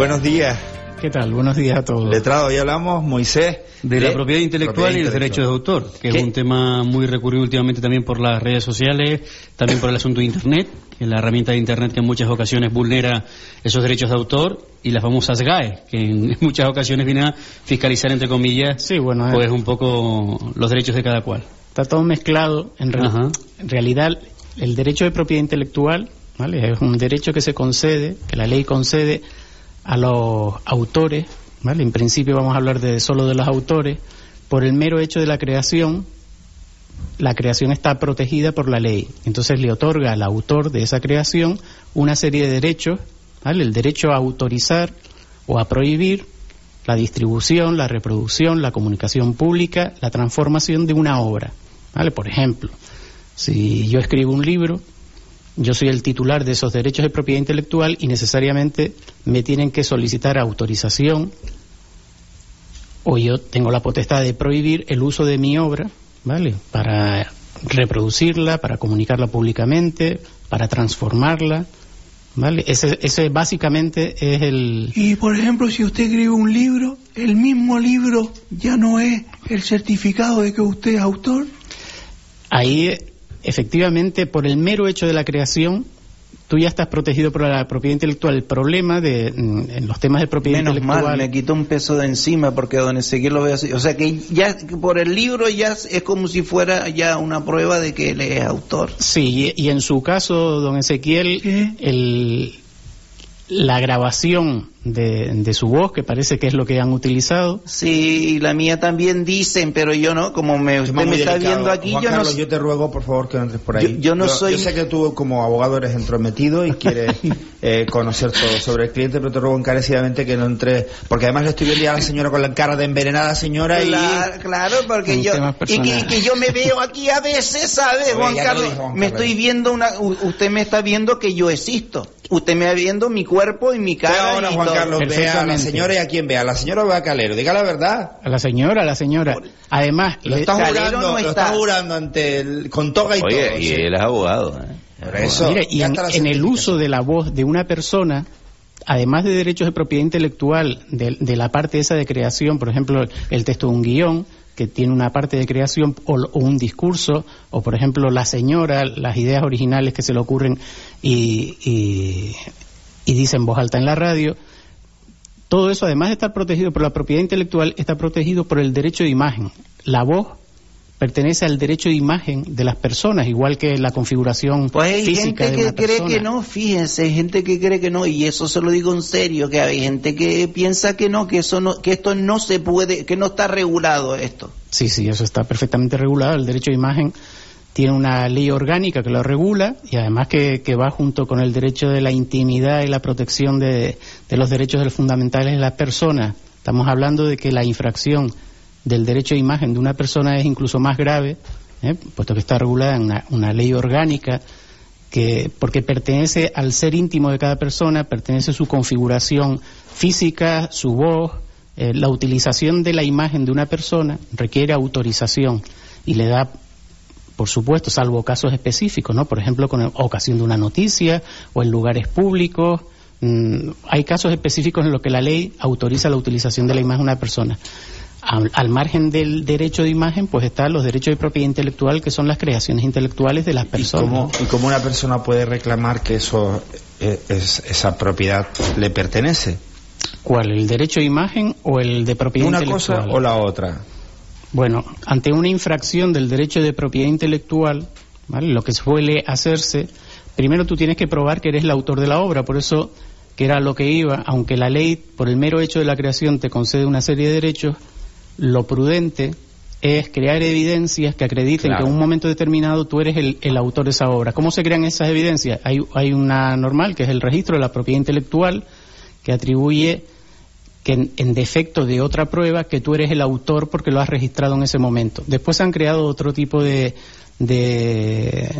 Buenos días. ¿Qué tal? Buenos días a todos. Letrado, hoy hablamos, Moisés. De, la propiedad intelectual y los derechos de autor, que es un tema muy recurrido últimamente también por las redes sociales, también por el asunto de Internet, que es la herramienta de Internet que en muchas ocasiones vulnera esos derechos de autor, y las famosas GAE, que en muchas ocasiones vienen a fiscalizar, entre comillas, sí, bueno, pues un poco los derechos de cada cual. Está todo mezclado. En, en realidad, el derecho de propiedad intelectual ¿vale? es un derecho que se concede, que la ley concede a los autores, ¿vale? En principio vamos a hablar de solo de los autores, por el mero hecho de la creación, la creación está protegida por la ley. Entonces le otorga al autor de esa creación una serie de derechos, ¿vale? El derecho a autorizar o a prohibir la distribución, la reproducción, la comunicación pública, la transformación de una obra, ¿vale? Por ejemplo, si yo escribo un libro, yo soy el titular de esos derechos de propiedad intelectual y necesariamente me tienen que solicitar autorización o yo tengo la potestad de prohibir el uso de mi obra, ¿vale? Para reproducirla, para comunicarla públicamente, para transformarla, ¿vale? Ese, ese básicamente es el... Y por ejemplo, si usted escribe un libro, el mismo libro ya no es el certificado de que usted es autor. Ahí efectivamente, por el mero hecho de la creación, tú ya estás protegido por la propiedad intelectual. El problema de mm, en los temas de propiedad Menos intelectual. mal, me quitó un peso de encima porque don Ezequiel lo ve así. O sea que ya por el libro ya es como si fuera ya una prueba de que él es autor. Sí, y, y en su caso, don Ezequiel, el, la grabación de, de su voz, que parece que es lo que han utilizado. Sí, y la mía también dicen, pero yo no, como me, usted me está viendo aquí, Juan yo no Carlos, sé- yo te ruego, por favor, que no entres por ahí. Yo- yo no soy- Yo sé que tú, como abogado, eres entrometido y quieres eh, conocer todo sobre el cliente, pero te ruego encarecidamente que no entres. Porque además le estoy viendo a la señora con la cara de envenenada señora y. Claro, claro, porque yo y que, yo me veo aquí a veces, ¿sabe, Oye, Juan Carlos? lo dijo Juan me Carlos. estoy viendo una, u- usted me está viendo que yo existo. Usted me está viendo mi cuerpo y mi cara ahora, y Juan todo. Carlos, ve a la señora y a quién ve. A la señora o a Calero. Diga la verdad. A la señora, a la señora. Además, Lo le- está jurando, no lo está. está jurando ante el, con toga y Oye, todo. y sí. él es abogado. ¿eh? Por eso, Mire, y en, el uso de la voz de una persona, además de derechos de propiedad intelectual, de, de la parte esa de creación, por ejemplo, el texto de un guion, que tiene una parte de creación, o, o un discurso, o por ejemplo, la señora, las ideas originales que se le ocurren y, y, y dice en voz alta en la radio, todo eso, además de estar protegido por la propiedad intelectual, está protegido por el derecho de imagen. La voz pertenece al derecho de imagen de las personas, igual que la configuración Pues hay física gente de que una cree persona. que no, fíjense, hay gente que cree que no, y eso se lo digo en serio, que hay gente que piensa que no, que eso no, que esto no se puede, que no está regulado esto. Sí, sí, eso está perfectamente regulado. El derecho de imagen tiene una ley orgánica que lo regula y además que, va junto con el derecho de la intimidad y la protección de, de los derechos fundamentales de las personas. Estamos hablando de que la infracción del derecho de imagen de una persona es incluso más grave, ¿eh? puesto que está regulada en una, una ley orgánica que porque pertenece al ser íntimo de cada persona, pertenece su configuración física, su voz, eh, la utilización de la imagen de una persona requiere autorización y le da, por supuesto, salvo casos específicos, ¿no? Por ejemplo, con ocasión de una noticia o en lugares públicos. mm, hay casos específicos en los que la ley autoriza la utilización de la imagen de una persona. Al, al margen del derecho de imagen, pues están los derechos de propiedad intelectual, que son las creaciones intelectuales de las ¿Y personas. cómo, ¿Y cómo una persona puede reclamar que eso eh, es- esa propiedad le pertenece? ¿Cuál? ¿El derecho de imagen o el de propiedad ¿Una intelectual? cosa o la otra? Bueno, ante una infracción del derecho de propiedad intelectual, ¿vale? lo que suele hacerse, primero tú tienes que probar que eres el autor de la obra, por eso que era lo que iba, aunque la ley por el mero hecho de la creación te concede una serie de derechos, lo prudente es crear evidencias que acrediten Claro. que en un momento determinado tú eres el, el autor de esa obra. ¿Cómo se crean esas evidencias? Hay, hay una normal, que es el registro de la propiedad intelectual, que atribuye que en, en defecto de otra prueba que tú eres el autor porque lo has registrado en ese momento. Después se han creado otro tipo de, de,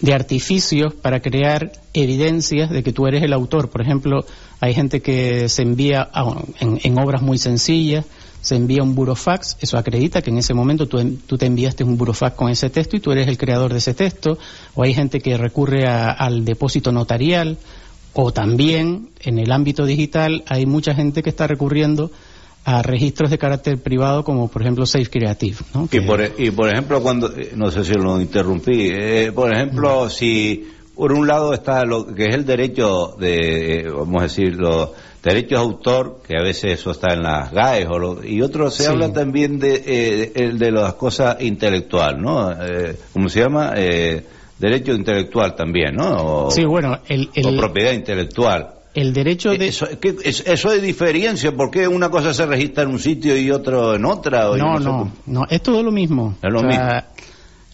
de artificios para crear evidencias de que tú eres el autor. Por ejemplo, hay gente que se envía en, obras muy sencillas, se envía un burofax, eso acredita que en ese momento tú, en- tú te enviaste un burofax con ese texto y tú eres el creador de ese texto, o hay gente que recurre a- al depósito notarial, O también en el ámbito digital hay mucha gente que está recurriendo a registros de carácter privado como por ejemplo Safe Creative. ¿no? Y, por, y por ejemplo, cuando, no sé si lo interrumpí, eh, por ejemplo, si por un lado está lo que es el derecho de, eh, vamos a decir, los derechos de autor, que a veces eso está en las GAES, o y otro se habla también de, eh, de las cosas intelectual, ¿no? Eh, ¿Cómo se llama? Eh, derecho intelectual también, ¿no? sí, bueno, el, o propiedad intelectual. El derecho de... Eso, ¿qué, eso de diferencia, ¿por qué una cosa se registra en un sitio y otro en otra? no, no, no, es todo lo mismo. Es lo mismo.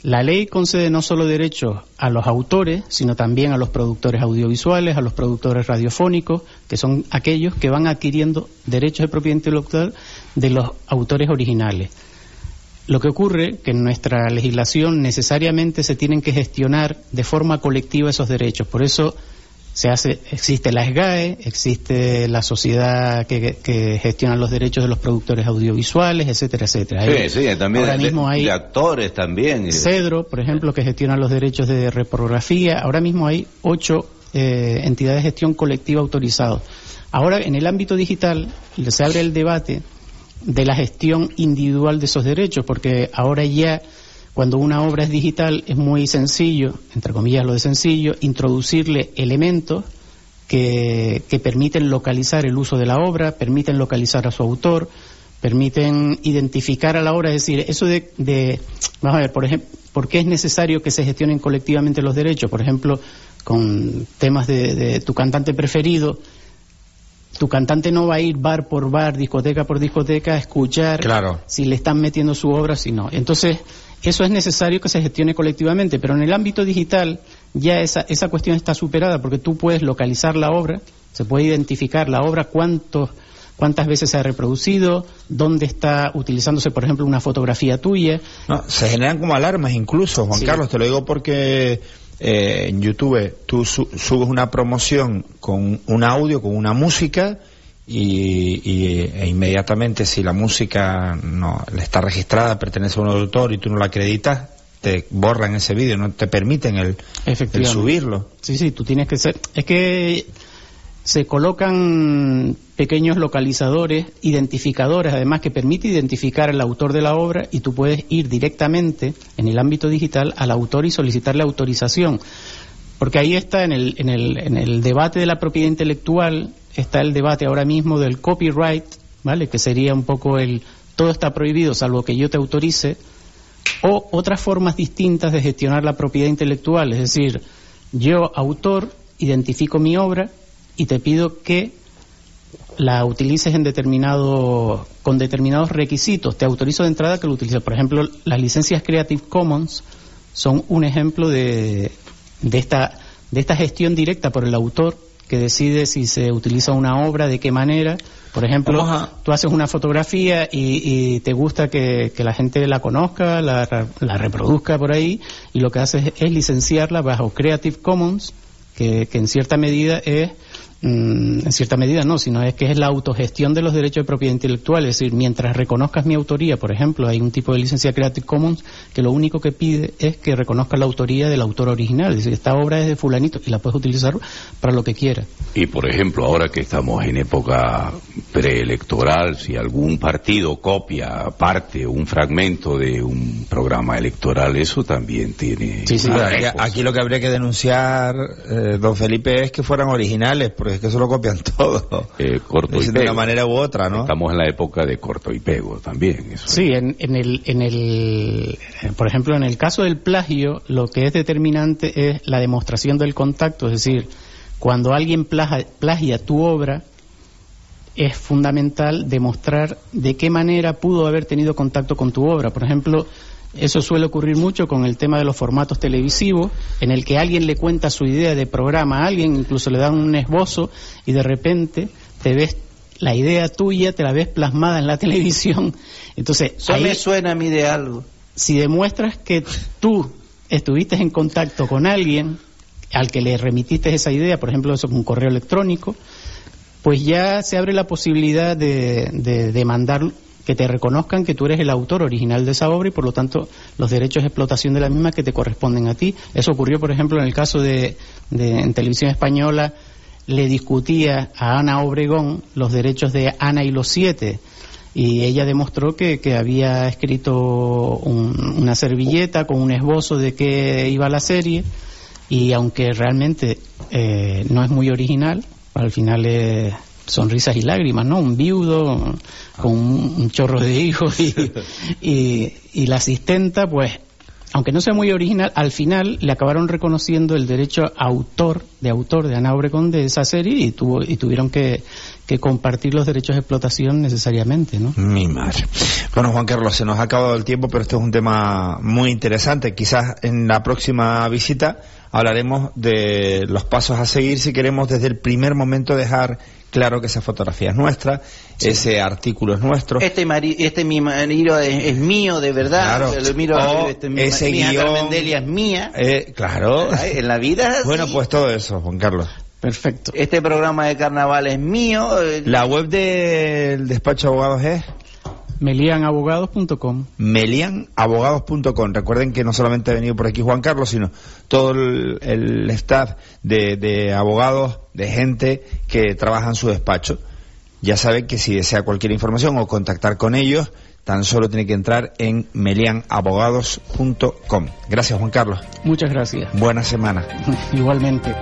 La ley concede no solo derechos a los autores, sino también a los productores audiovisuales, a los productores radiofónicos, que son aquellos que van adquiriendo derechos de propiedad intelectual de los autores originales. Lo que ocurre que en nuestra legislación necesariamente se tienen que gestionar de forma colectiva esos derechos. Por eso se hace, existe la SGAE, existe la sociedad que, gestiona los derechos de los productores audiovisuales, etcétera, etcétera. Sí, sí, también ahora mismo hay actores también. Cedro, por ejemplo, que gestiona los derechos de reprografía. Ahora mismo hay ocho eh, entidades de gestión colectiva autorizados. Ahora, en el ámbito digital, se abre el debate de la gestión individual de esos derechos, porque ahora ya cuando una obra es digital es muy sencillo, entre comillas lo de sencillo, introducirle elementos que, permiten localizar el uso de la obra, permiten localizar a su autor, permiten identificar a la obra, es decir, eso de, vamos a ver, por ejemplo, ¿por qué es necesario que se gestionen colectivamente los derechos? Por ejemplo, con temas de, tu cantante preferido, tu cantante no va a ir bar por bar, discoteca por discoteca a escuchar si le están metiendo su obra, si no. Entonces, eso es necesario que se gestione colectivamente, pero en el ámbito digital ya esa, esa cuestión está superada porque tú puedes localizar la obra, se puede identificar la obra, cuántos cuántas veces se ha reproducido, dónde está utilizándose, por ejemplo, una fotografía tuya. No, se generan como alarmas incluso, Juan Carlos, te lo digo porque eh, en YouTube tú subes una promoción con un audio, con una música, y, e inmediatamente si la música no está registrada, pertenece a un autor y tú no la acreditas, te borran ese vídeo, no te permiten el, subirlo. Sí, sí, tú tienes que ser... Es que se colocan pequeños localizadores, identificadores, además que permite identificar al autor de la obra y tú puedes ir directamente en el ámbito digital al autor y solicitarle autorización. Porque ahí está en el, en el, en el debate de la propiedad intelectual, está el debate ahora mismo del copyright, ¿vale? Que sería un poco el todo está prohibido salvo que yo te autorice, o otras formas distintas de gestionar la propiedad intelectual, es decir, yo, autor, identifico mi obra y te pido que la utilices en determinado, con determinados requisitos. Te autorizo de entrada que lo utilices. Por ejemplo, las licencias Creative Commons son un ejemplo de, de, esta, de esta gestión directa por el autor que decide si se utiliza una obra, de qué manera. Por ejemplo, tú haces una fotografía y, te gusta que, la gente la conozca, la, la, reproduzca por ahí, y lo que haces es licenciarla bajo Creative Commons, que, que en cierta medida es Mm, en cierta medida no, sino es que es la autogestión de los derechos de propiedad intelectual. Es decir, mientras reconozcas mi autoría, por ejemplo, hay un tipo de licencia Creative Commons que lo único que pide es que reconozca la autoría del autor original. Es decir, esta obra es de fulanito y la puedes utilizar para lo que quieras. Y, por ejemplo, ahora que estamos en época preelectoral, si algún partido copia parte, un fragmento de un programa electoral, eso también tiene... Sí, sí, aquí, lo que habría que denunciar, eh, don Felipe, es que fueran originales, es que eso lo copian todo. Eh, corto y pego. De una manera u otra, ¿no? Estamos en la época de corto y pego también. sí, en, el, en el, por ejemplo, en el caso del plagio, lo que es determinante es la demostración del contacto, es decir, cuando alguien plagia, plagia tu obra, es fundamental demostrar de qué manera pudo haber tenido contacto con tu obra. Por ejemplo, eso suele ocurrir mucho con el tema de los formatos televisivos, en el que alguien le cuenta su idea de programa a alguien, incluso le dan un esbozo y de repente te ves la idea tuya, te la ves plasmada en la televisión. Entonces, eso me suena a mí de algo. Si demuestras que tú estuviste en contacto con alguien al que le remitiste esa idea, por ejemplo, eso con un correo electrónico, pues ya se abre la posibilidad de, de demandar que te reconozcan que tú eres el autor original de esa obra y por lo tanto los derechos de explotación de la misma que te corresponden a ti. Eso ocurrió, por ejemplo, en el caso de, en televisión española le discutía a Ana Obregón los derechos de Ana y los siete y ella demostró que, que había escrito una servilleta con un esbozo de qué iba la serie y aunque realmente eh, no es muy original, al final es sonrisas y lágrimas, ¿no? Un viudo con un, chorro de hijos y, y, y la asistenta, pues aunque no sea muy original, al final le acabaron reconociendo el derecho autor, de autor de Ana Obregón de esa serie y, tuvo, y tuvieron que, compartir los derechos de explotación necesariamente, ¿no? Mi madre. Bueno, Juan Carlos, se nos ha acabado el tiempo, pero esto es un tema muy interesante. Quizás en la próxima visita hablaremos de los pasos a seguir si queremos desde el primer momento dejar claro que esa fotografía es nuestra, ese artículo es nuestro. Este, este mi marido es, mío, de verdad. Claro. este, mi, ese mi es mía. Eh, claro. en la vida Bueno, pues todo eso, Juan Carlos. Perfecto. Este programa de carnaval es mío. Eh, la web del despacho de abogados es melianabogados.com. Melianabogados.com. Recuerden que no solamente ha venido por aquí Juan Carlos, sino todo el, staff de, abogados, de gente que trabaja en su despacho. Ya saben que si desea cualquier información o contactar con ellos, tan solo tiene que entrar en melianabogados.com. Gracias, Juan Carlos. Muchas gracias. Buena semana. Igualmente.